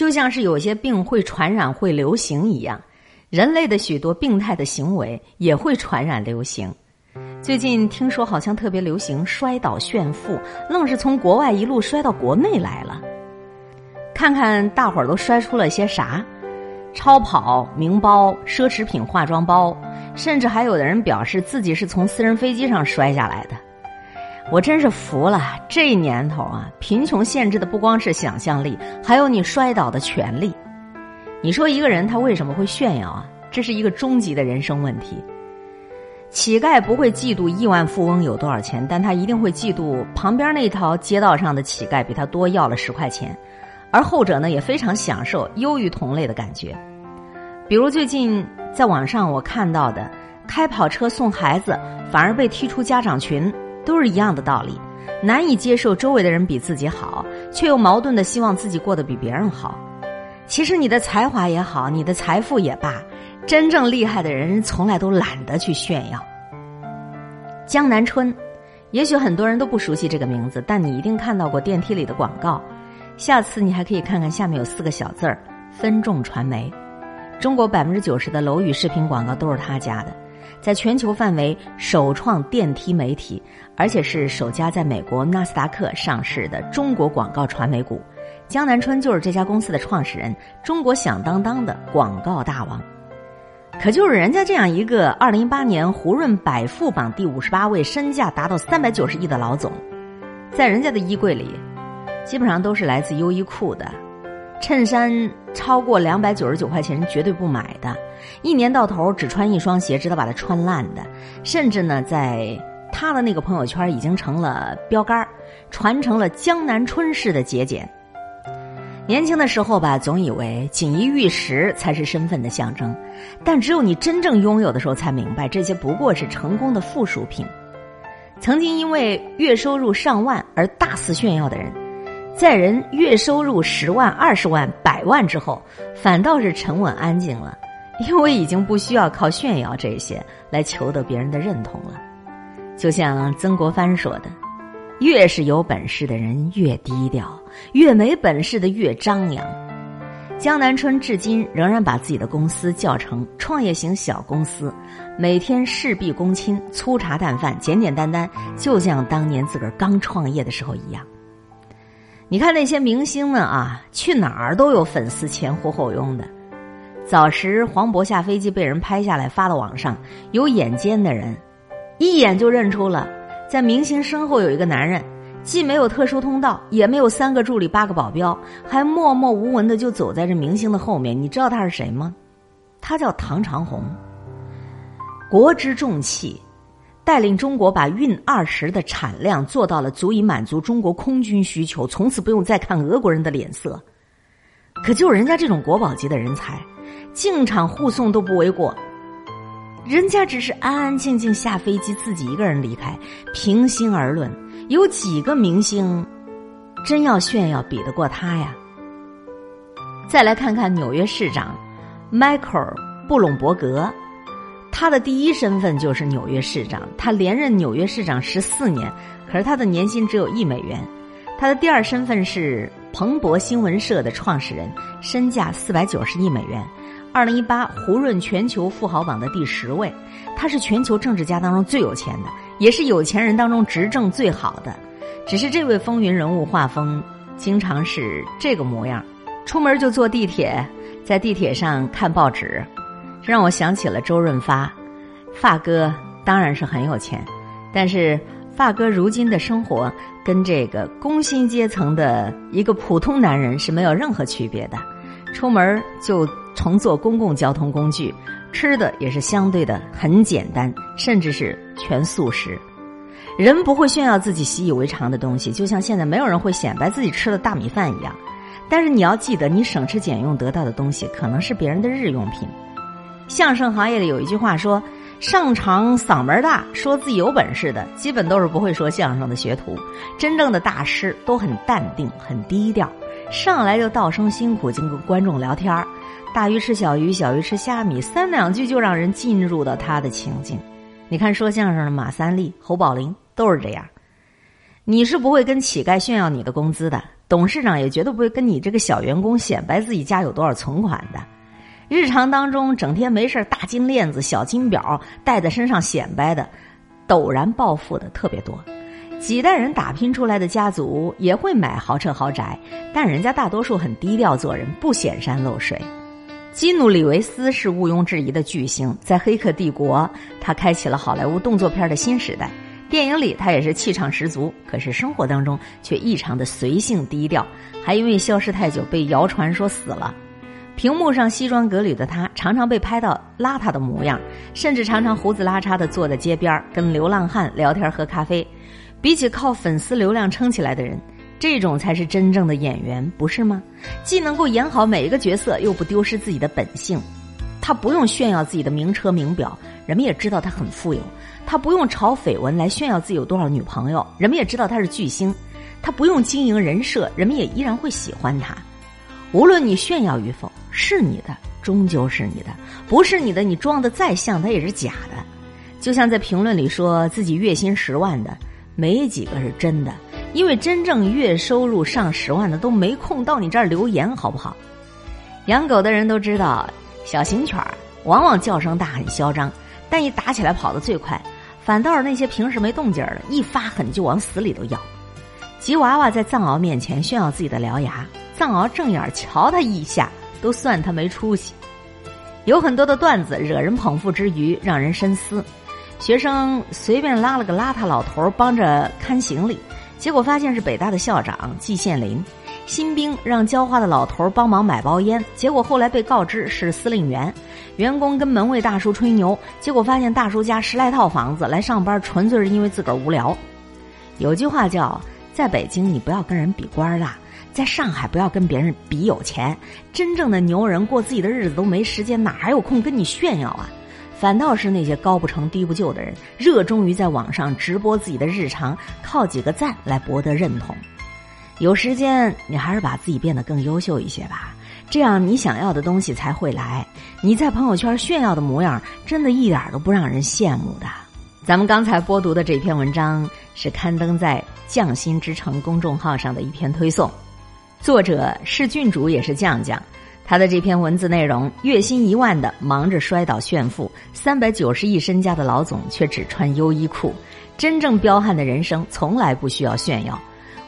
就像是有些病会传染、会流行一样，人类的许多病态的行为也会传染流行。最近听说好像特别流行摔倒炫富，愣是从国外一路摔到国内来了。看看大伙儿都摔出了些啥？超跑、名包、奢侈品、化妆包，甚至还有的人表示自己是从私人飞机上摔下来的。我真是服了！这年头啊，贫穷限制的不光是想象力，还有你摔倒的权利。你说一个人他为什么会炫耀啊？这是一个终极的人生问题。乞丐不会嫉妒亿万富翁有多少钱，但他一定会嫉妒旁边那条街道上的乞丐比他多要了十块钱。而后者呢，也非常享受优于同类的感觉。比如最近在网上我看到的，开跑车送孩子反而被踢出家长群，都是一样的道理。难以接受周围的人比自己好，却又矛盾的希望自己过得比别人好。其实你的才华也好，你的财富也罢，真正厉害的人从来都懒得去炫耀。江南春，也许很多人都不熟悉这个名字，但你一定看到过电梯里的广告。下次你还可以看看下面有四个小字儿：分众传媒。中国百分之九十的楼宇视频广告都是他家的，在全球范围首创电梯媒体，而且是首家在美国纳斯达克上市的中国广告传媒股。江南春就是这家公司的创始人，中国响当当的广告大王。可就是人家这样一个二零一八年胡润百富榜第五十八位，身价达到三百九十亿的老总，在人家的衣柜里。基本上都是来自优衣库的，衬衫超过两百九十九块钱绝对不买的，一年到头只穿一双鞋，直到把它穿烂的，甚至呢，在他的那个朋友圈已经成了标杆传承了江南春式的节俭。年轻的时候吧，总以为锦衣玉食才是身份的象征，但只有你真正拥有的时候，才明白这些不过是成功的附属品。曾经因为月收入上万而大肆炫耀的人。在人月收入十万、二十万、百万之后，反倒是沉稳安静了，因为已经不需要靠炫耀这些来求得别人的认同了。就像曾国藩说的：“越是有本事的人越低调，越没本事的越张扬。”江南春至今仍然把自己的公司叫成创业型小公司，每天事必躬亲、粗茶淡饭、简简单单，就像当年自个儿刚创业的时候一样。你看那些明星们啊，去哪儿都有粉丝前呼后拥的。早时黄渤下飞机被人拍下来发到网上，有眼尖的人一眼就认出了，在明星身后有一个男人，既没有特殊通道，也没有三个助理八个保镖，还默默无闻的就走在这明星的后面。你知道他是谁吗？他叫唐长红。国之重器。带领中国把运二十的产量做到了足以满足中国空军需求，从此不用再看俄国人的脸色。可就人家这种国宝级的人才，进场护送都不为过。人家只是安安静静下飞机，自己一个人离开。平心而论，有几个明星真要炫耀比得过他呀？再来看看纽约市长迈克尔·布隆伯格。他的第一身份就是纽约市长，他连任纽约市长十四年，可是他的年薪只有一美元。他的第二身份是彭博新闻社的创始人，身价四百九十亿美元，二零一八胡润全球富豪榜的第十位。他是全球政治家当中最有钱的，也是有钱人当中执政最好的。只是这位风云人物画风经常是这个模样，出门就坐地铁，在地铁上看报纸。让我想起了周润发，发哥当然是很有钱，但是发哥如今的生活跟这个工薪阶层的一个普通男人是没有任何区别的。出门就乘坐公共交通工具，吃的也是相对的很简单，甚至是全素食。人不会炫耀自己习以为常的东西，就像现在没有人会显摆自己吃了大米饭一样。但是你要记得，你省吃俭用得到的东西，可能是别人的日用品。相声行业里有一句话说：“上场嗓门大，说自己有本事的，基本都是不会说相声的学徒。真正的大师都很淡定、很低调，上来就道声辛苦，就跟观众聊天儿。大鱼吃小鱼，小鱼吃虾米，三两句就让人进入到他的情境。你看说相声的马三立、侯宝林都是这样。你是不会跟乞丐炫耀你的工资的，董事长也绝对不会跟你这个小员工显摆自己家有多少存款的。日常当中，整天没事大金链子、小金表戴在身上显摆的，陡然暴富的特别多。几代人打拼出来的家族也会买豪车豪宅，但人家大多数很低调做人，不显山露水。基努·里维斯是毋庸置疑的巨星，在《黑客帝国》，他开启了好莱坞动作片的新时代。电影里他也是气场十足，可是生活当中却异常的随性低调，还因为消失太久被谣传说死了。屏幕上西装革履的他，常常被拍到邋遢的模样，甚至常常胡子拉碴的坐在街边跟流浪汉聊天喝咖啡。比起靠粉丝流量撑起来的人。这种才是真正的演员，不是吗？既能够演好每一个角色，又不丢失自己的本性。他不用炫耀自己的名车名表，人们也知道他很富有；他不用炒绯闻来炫耀自己有多少女朋友，人们也知道他是巨星；他不用经营人设，人们也依然会喜欢他。无论你炫耀与否，是你的终究是你的，不是你的，你装的再像，他也是假的。就像在评论里说自己月薪十万的，没几个是真的。因为真正月收入上十万的都没空到你这儿留言，好不好？养狗的人都知道，小型犬儿往往叫声大很嚣张，但一打起来跑得最快。反倒是那些平时没动静儿的，一发狠就往死里头咬。吉娃娃在藏獒面前炫耀自己的獠牙，藏獒正眼瞧他一下，都算他没出息。有很多的段子惹人捧腹之余，让人深思。学生随便拉了个邋遢老头帮着看行李。结果发现是北大的校长季羡林，新兵让浇花的老头帮忙买包烟，结果后来被告知是司令员。员工跟门卫大叔吹牛，结果发现大叔家十来套房子，来上班纯粹是因为自个儿无聊。有句话叫，在北京你不要跟人比官大，在上海不要跟别人比有钱。真正的牛人过自己的日子都没时间，哪还有空跟你炫耀啊？反倒是那些高不成低不就的人，热衷于在网上直播自己的日常，靠几个赞来博得认同。有时间，你还是把自己变得更优秀一些吧，这样你想要的东西才会来。你在朋友圈炫耀的模样，真的一点都不让人羡慕的。咱们刚才播读的这篇文章是刊登在“匠心之城”公众号上的一篇推送，作者是郡主，也是酱酱。他的这篇文字内容：月薪一万的忙着摔倒炫富，三百九十亿身家的老总却只穿优衣库。真正彪悍的人生从来不需要炫耀。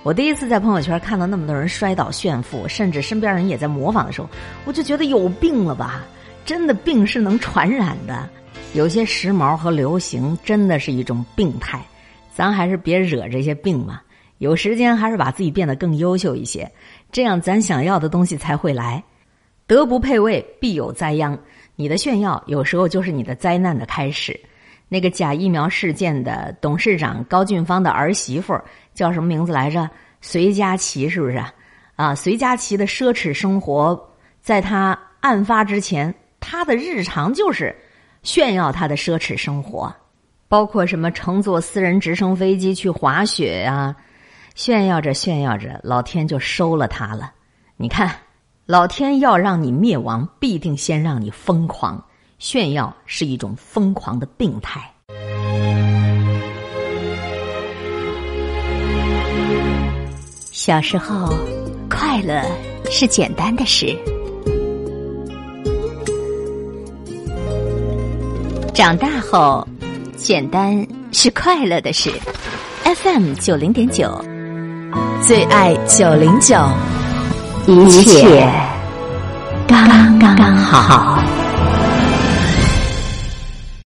我第一次在朋友圈看到那么多人摔倒炫富，甚至身边人也在模仿的时候，我就觉得有病了吧？真的病是能传染的。有些时髦和流行真的是一种病态，咱还是别惹这些病嘛。有时间还是把自己变得更优秀一些，这样咱想要的东西才会来。德不配位，必有灾殃。你的炫耀有时候就是你的灾难的开始。那个假疫苗事件的董事长高俊芳的儿媳妇叫什么名字来着？隋佳琪是不是？啊，隋佳琪的奢侈生活，在他案发之前，他的日常就是炫耀他的奢侈生活，包括什么乘坐私人直升飞机去滑雪呀，炫耀着炫耀着，老天就收了他了。你看。老天要让你灭亡，必定先让你疯狂。炫耀是一种疯狂的病态。小时候，快乐是简单的事；长大后，简单是快乐的事。FM 九零点九，最爱九零九。一切刚刚好。